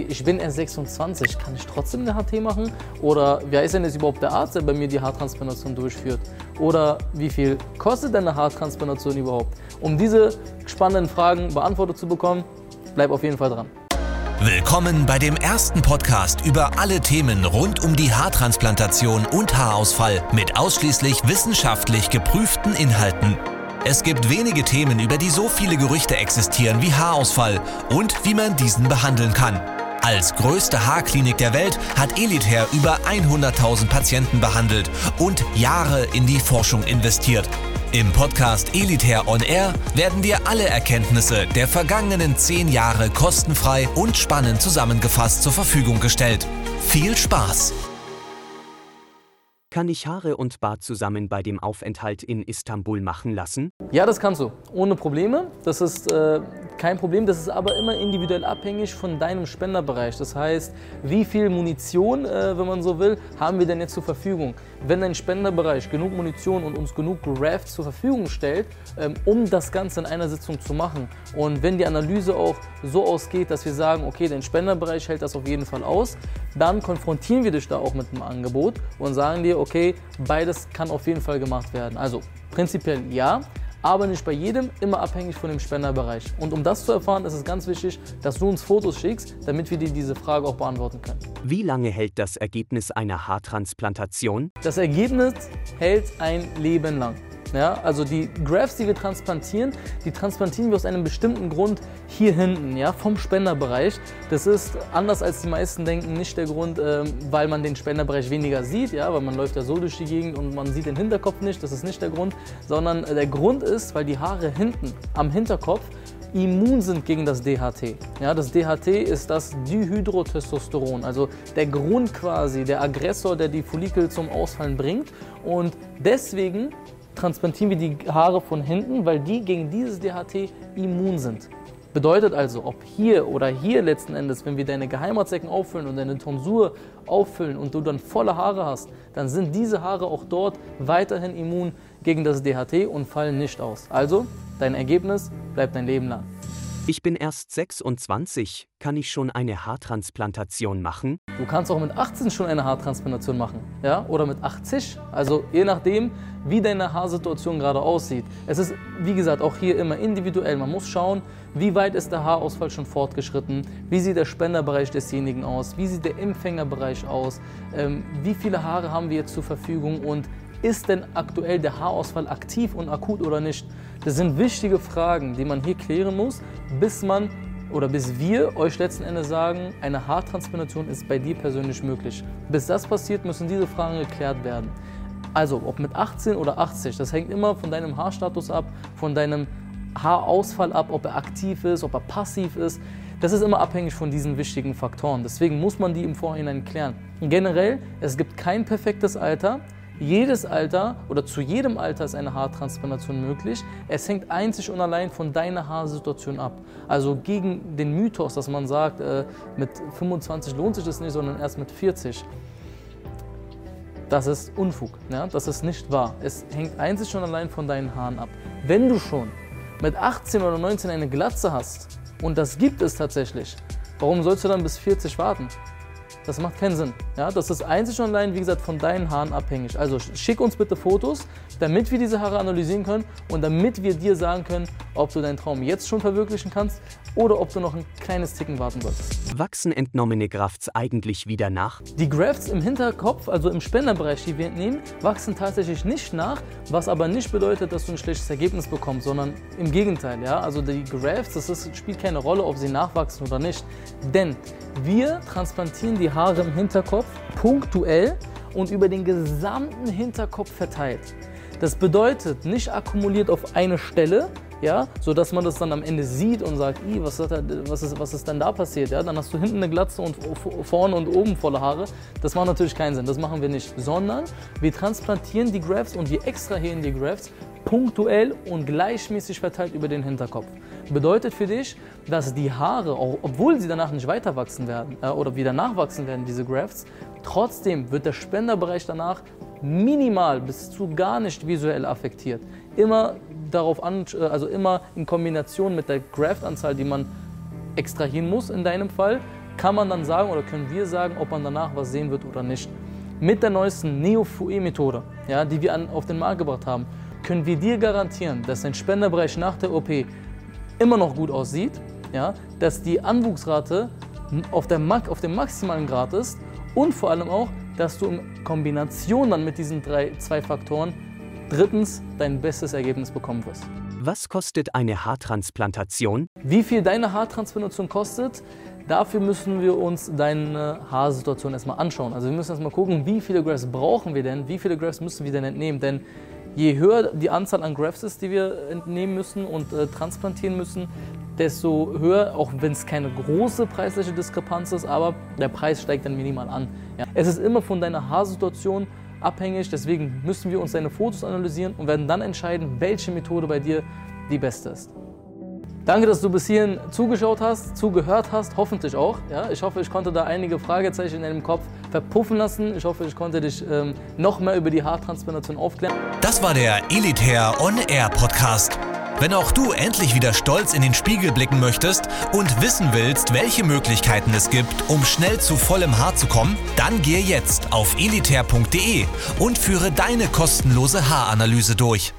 Ich bin erst 26, kann ich trotzdem eine HT machen? Oder wer ist denn jetzt überhaupt der Arzt, der bei mir die Haartransplantation durchführt? Oder wie viel kostet denn eine Haartransplantation überhaupt? Um diese spannenden Fragen beantwortet zu bekommen, bleib auf jeden Fall dran. Willkommen bei dem ersten Podcast über alle Themen rund um die Haartransplantation und Haarausfall mit ausschließlich wissenschaftlich geprüften Inhalten. Es gibt wenige Themen, über die so viele Gerüchte existieren wie Haarausfall und wie man diesen behandeln kann. Als größte Haarklinik der Welt hat Elitair über 100.000 Patienten behandelt und Jahre in die Forschung investiert. Im Podcast Elitair On Air werden dir alle Erkenntnisse der vergangenen zehn Jahre kostenfrei und spannend zusammengefasst zur Verfügung gestellt. Viel Spaß! Kann ich Haare und Bart zusammen bei dem Aufenthalt in Istanbul machen lassen? Ja, das kannst du, ohne Probleme. Das ist äh, kein Problem. Das ist aber immer individuell abhängig von deinem Spenderbereich. Das heißt, wie viel Munition, äh, wenn man so will, haben wir denn jetzt zur Verfügung? Wenn dein Spenderbereich genug Munition und uns genug Grafts zur Verfügung stellt, ähm, um das Ganze in einer Sitzung zu machen und wenn die Analyse auch so ausgeht, dass wir sagen, okay, dein Spenderbereich hält das auf jeden Fall aus, dann konfrontieren wir dich da auch mit einem Angebot und sagen dir, okay, beides kann auf jeden Fall gemacht werden. Also prinzipiell ja, aber nicht bei jedem, immer abhängig von dem Spenderbereich. Und um das zu erfahren, ist es ganz wichtig, dass du uns Fotos schickst, damit wir dir diese Frage auch beantworten können. Wie lange hält das Ergebnis einer Haartransplantation? Das Ergebnis hält ein Leben lang. Ja, also die Grafts, die wir transplantieren, die transplantieren wir aus einem bestimmten Grund hier hinten, ja, vom Spenderbereich. Das ist anders als die meisten denken nicht der Grund, äh, weil man den Spenderbereich weniger sieht, ja, weil man läuft ja so durch die Gegend und man sieht den Hinterkopf nicht. Das ist nicht der Grund, sondern äh, der Grund ist, weil die Haare hinten am Hinterkopf immun sind gegen das DHT. Ja, das DHT ist das Dihydrotestosteron, also der Grund quasi, der Aggressor, der die Follikel zum Ausfallen bringt. Und deswegen transplantieren wir die Haare von hinten, weil die gegen dieses DHT immun sind. Bedeutet also, ob hier oder hier letzten Endes, wenn wir deine Geheimatsecken auffüllen und deine Tonsur auffüllen und du dann volle Haare hast, dann sind diese Haare auch dort weiterhin immun gegen das DHT und fallen nicht aus. Also, dein Ergebnis bleibt dein Leben lang. Ich bin erst 26. Kann ich schon eine Haartransplantation machen? Du kannst auch mit 18 schon eine Haartransplantation machen, ja? Oder mit 80. Also je nachdem, wie deine Haarsituation gerade aussieht. Es ist, wie gesagt, auch hier immer individuell. Man muss schauen, wie weit ist der Haarausfall schon fortgeschritten, wie sieht der Spenderbereich desjenigen aus, wie sieht der Empfängerbereich aus, ähm, wie viele Haare haben wir jetzt zur Verfügung und ist denn aktuell der Haarausfall aktiv und akut oder nicht? Das sind wichtige Fragen, die man hier klären muss, bis man oder bis wir euch letzten Endes sagen, eine Haartransplantation ist bei dir persönlich möglich. Bis das passiert, müssen diese Fragen geklärt werden. Also, ob mit 18 oder 80, das hängt immer von deinem Haarstatus ab, von deinem Haarausfall ab, ob er aktiv ist, ob er passiv ist. Das ist immer abhängig von diesen wichtigen Faktoren. Deswegen muss man die im Vorhinein klären. generell, es gibt kein perfektes Alter. Jedes Alter oder zu jedem Alter ist eine Haartransplantation möglich. Es hängt einzig und allein von deiner Haarsituation ab. Also gegen den Mythos, dass man sagt, äh, mit 25 lohnt sich das nicht, sondern erst mit 40. Das ist Unfug. Ja? Das ist nicht wahr. Es hängt einzig und allein von deinen Haaren ab. Wenn du schon mit 18 oder 19 eine Glatze hast, und das gibt es tatsächlich, warum sollst du dann bis 40 warten? Das macht keinen Sinn. Ja, das ist einzig und allein, wie gesagt, von deinen Haaren abhängig. Also schick uns bitte Fotos, damit wir diese Haare analysieren können und damit wir dir sagen können, ob du deinen Traum jetzt schon verwirklichen kannst oder ob du noch ein kleines Ticken warten solltest. Wachsen entnommene Grafts eigentlich wieder nach? Die Grafts im Hinterkopf, also im Spenderbereich, die wir entnehmen, wachsen tatsächlich nicht nach, was aber nicht bedeutet, dass du ein schlechtes Ergebnis bekommst, sondern im Gegenteil. Ja? Also die Grafts, das ist, spielt keine Rolle, ob sie nachwachsen oder nicht. Denn wir transplantieren die Haare im Hinterkopf punktuell und über den gesamten Hinterkopf verteilt. Das bedeutet nicht akkumuliert auf eine Stelle, ja, sodass man das dann am Ende sieht und sagt, was, was, ist, was ist denn da passiert? Ja? Dann hast du hinten eine Glatze und vorne und oben volle Haare. Das macht natürlich keinen Sinn, das machen wir nicht. Sondern wir transplantieren die Grafts und wir extrahieren die Grafts punktuell und gleichmäßig verteilt über den Hinterkopf. Bedeutet für dich, dass die Haare, obwohl sie danach nicht weiter wachsen werden äh, oder wieder nachwachsen werden, diese Grafts, trotzdem wird der Spenderbereich danach minimal bis zu gar nicht visuell affektiert. Immer darauf an, äh, also immer in Kombination mit der Graftanzahl, die man extrahieren muss in deinem Fall, kann man dann sagen oder können wir sagen, ob man danach was sehen wird oder nicht. Mit der neuesten Neo-FUE-Methode, ja, die wir an, auf den Markt gebracht haben, können wir dir garantieren, dass dein Spenderbereich nach der OP immer noch gut aussieht, ja, dass die Anwuchsrate auf, der, auf dem maximalen Grad ist und vor allem auch, dass du in Kombination dann mit diesen drei, zwei Faktoren drittens dein bestes Ergebnis bekommen wirst. Was kostet eine Haartransplantation? Wie viel deine Haartransplantation kostet, dafür müssen wir uns deine Haarsituation erstmal anschauen. Also wir müssen erstmal gucken, wie viele Grafts brauchen wir denn, wie viele Grafts müssen wir denn entnehmen. Denn je höher die Anzahl an Grafts ist, die wir entnehmen müssen und äh, transplantieren müssen, desto höher, auch wenn es keine große preisliche Diskrepanz ist, aber der Preis steigt dann minimal an. Ja. Es ist immer von deiner Haarsituation abhängig, deswegen müssen wir uns deine Fotos analysieren und werden dann entscheiden, welche Methode bei dir die beste ist. Danke, dass du bis hierhin zugeschaut hast, zugehört hast, hoffentlich auch. Ja, ich hoffe, ich konnte da einige Fragezeichen in deinem Kopf verpuffen lassen. Ich hoffe, ich konnte dich ähm, noch mehr über die Haartransplantation aufklären. Das war der Elitair On Air Podcast. Wenn auch du endlich wieder stolz in den Spiegel blicken möchtest und wissen willst, welche Möglichkeiten es gibt, um schnell zu vollem Haar zu kommen, dann gehe jetzt auf elitair.de und führe deine kostenlose Haaranalyse durch.